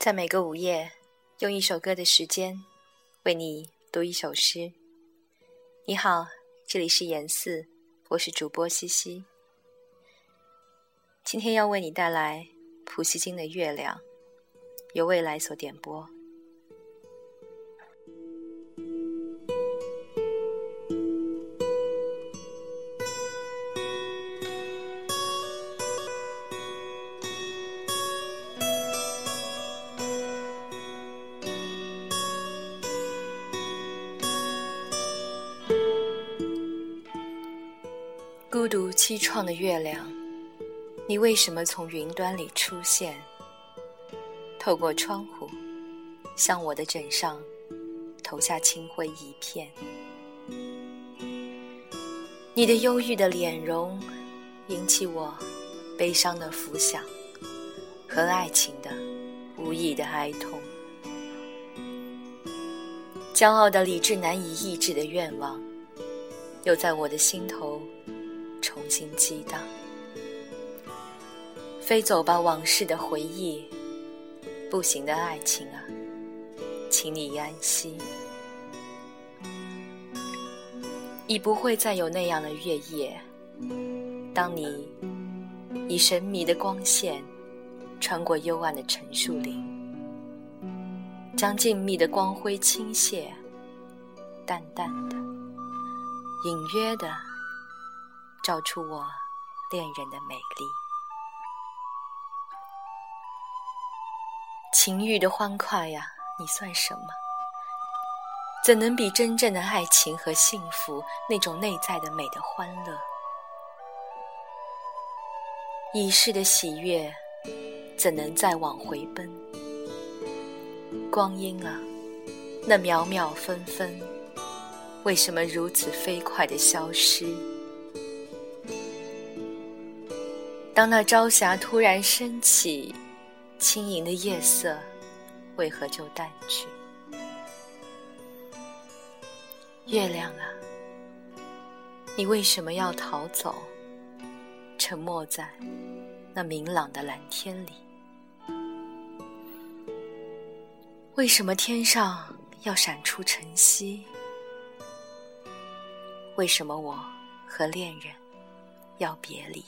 在每个午夜，用一首歌的时间，为你读一首诗。你好，这里是严四，我是主播西西。今天要为你带来普希金的《月亮》，由未来所点播。孤独凄怆的月亮，你为什么从云端里出现？透过窗户，向我的枕上投下清灰一片。你的忧郁的脸容，引起我悲伤的浮想和爱情的无意的哀痛。骄傲的理智难以抑制的愿望，又在我的心头。重新激荡，飞走吧，往事的回忆，不行的爱情啊，请你安息。已不会再有那样的月夜，当你以神秘的光线穿过幽暗的陈树林，将静谧的光辉倾泻，淡淡的，隐约的。照出我恋人的美丽，情欲的欢快呀，你算什么？怎能比真正的爱情和幸福那种内在的美的欢乐？已逝的喜悦，怎能再往回奔？光阴啊，那秒秒分分，为什么如此飞快的消失？当那朝霞突然升起，轻盈的夜色为何就淡去？月亮啊，你为什么要逃走？沉没在那明朗的蓝天里？为什么天上要闪出晨曦？为什么我和恋人要别离？